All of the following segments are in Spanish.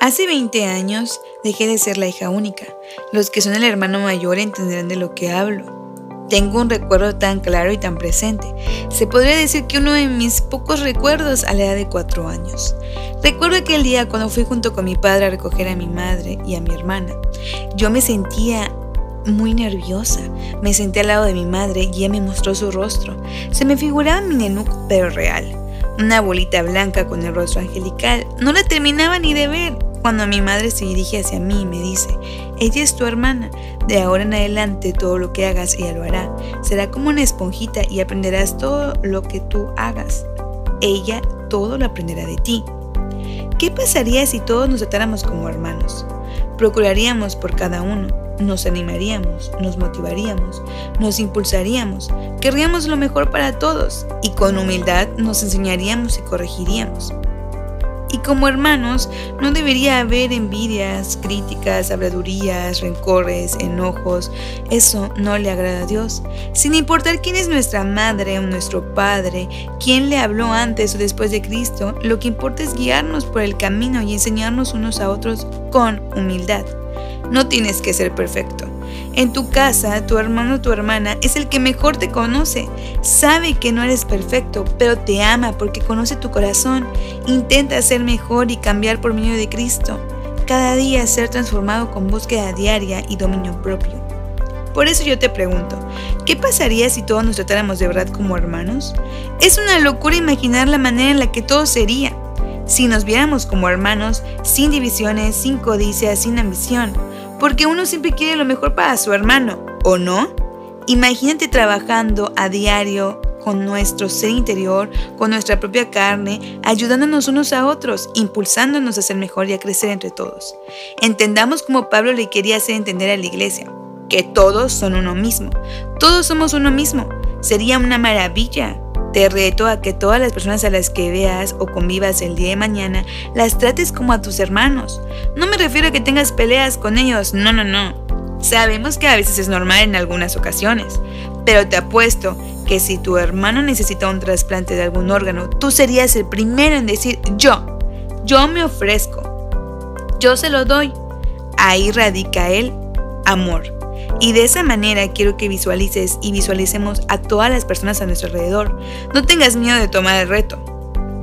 Hace 20 años dejé de ser la hija única. Los que son el hermano mayor entenderán de lo que hablo. Tengo un recuerdo tan claro y tan presente. Se podría decir que uno de mis pocos recuerdos a la edad de 4 años. Recuerdo aquel día cuando fui junto con mi padre a recoger a mi madre y a mi hermana. Yo me sentía muy nerviosa. Me senté al lado de mi madre y ella me mostró su rostro. Se me figuraba mi nenuk, pero real. Una bolita blanca con el rostro angelical. No la terminaba ni de ver cuando mi madre se dirige hacia mí y me dice, ella es tu hermana, de ahora en adelante todo lo que hagas ella lo hará. Será como una esponjita y aprenderás todo lo que tú hagas. Ella todo lo aprenderá de ti. ¿Qué pasaría si todos nos tratáramos como hermanos? Procuraríamos por cada uno, nos animaríamos, nos motivaríamos, nos impulsaríamos, querríamos lo mejor para todos y con humildad nos enseñaríamos y corregiríamos. Y como hermanos, no debería haber envidias, críticas, habladurías, rencores, enojos. Eso no le agrada a Dios. Sin importar quién es nuestra madre o nuestro padre, quién le habló antes o después de Cristo, lo que importa es guiarnos por el camino y enseñarnos unos a otros con humildad. No tienes que ser perfecto. En tu casa, tu hermano o tu hermana es el que mejor te conoce. Sabe que no eres perfecto, pero te ama porque conoce tu corazón. Intenta ser mejor y cambiar por medio de Cristo. Cada día ser transformado con búsqueda diaria y dominio propio. Por eso yo te pregunto, ¿qué pasaría si todos nos tratáramos de verdad como hermanos? Es una locura imaginar la manera en la que todo sería. Si nos viéramos como hermanos, sin divisiones, sin codicia, sin ambición, porque uno siempre quiere lo mejor para su hermano, ¿o no? Imagínate trabajando a diario con nuestro ser interior, con nuestra propia carne, ayudándonos unos a otros, impulsándonos a ser mejor y a crecer entre todos. Entendamos como Pablo le quería hacer entender a la iglesia, que todos son uno mismo, todos somos uno mismo. Sería una maravilla te reto a que todas las personas a las que veas o convivas el día de mañana las trates como a tus hermanos. No me refiero a que tengas peleas con ellos, no, no, no. Sabemos que a veces es normal en algunas ocasiones, pero te apuesto que si tu hermano necesita un trasplante de algún órgano, tú serías el primero en decir yo, yo me ofrezco, yo se lo doy. Ahí radica el amor. Y de esa manera quiero que visualices y visualicemos a todas las personas a nuestro alrededor. No tengas miedo de tomar el reto.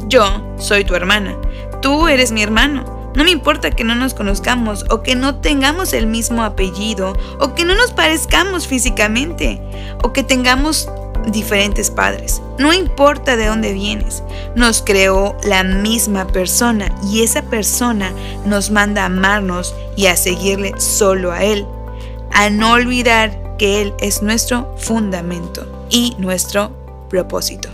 Yo soy tu hermana. Tú eres mi hermano. No me importa que no nos conozcamos o que no tengamos el mismo apellido o que no nos parezcamos físicamente o que tengamos diferentes padres. No importa de dónde vienes, nos creó la misma persona y esa persona nos manda a amarnos y a seguirle solo a Él a no olvidar que Él es nuestro fundamento y nuestro propósito.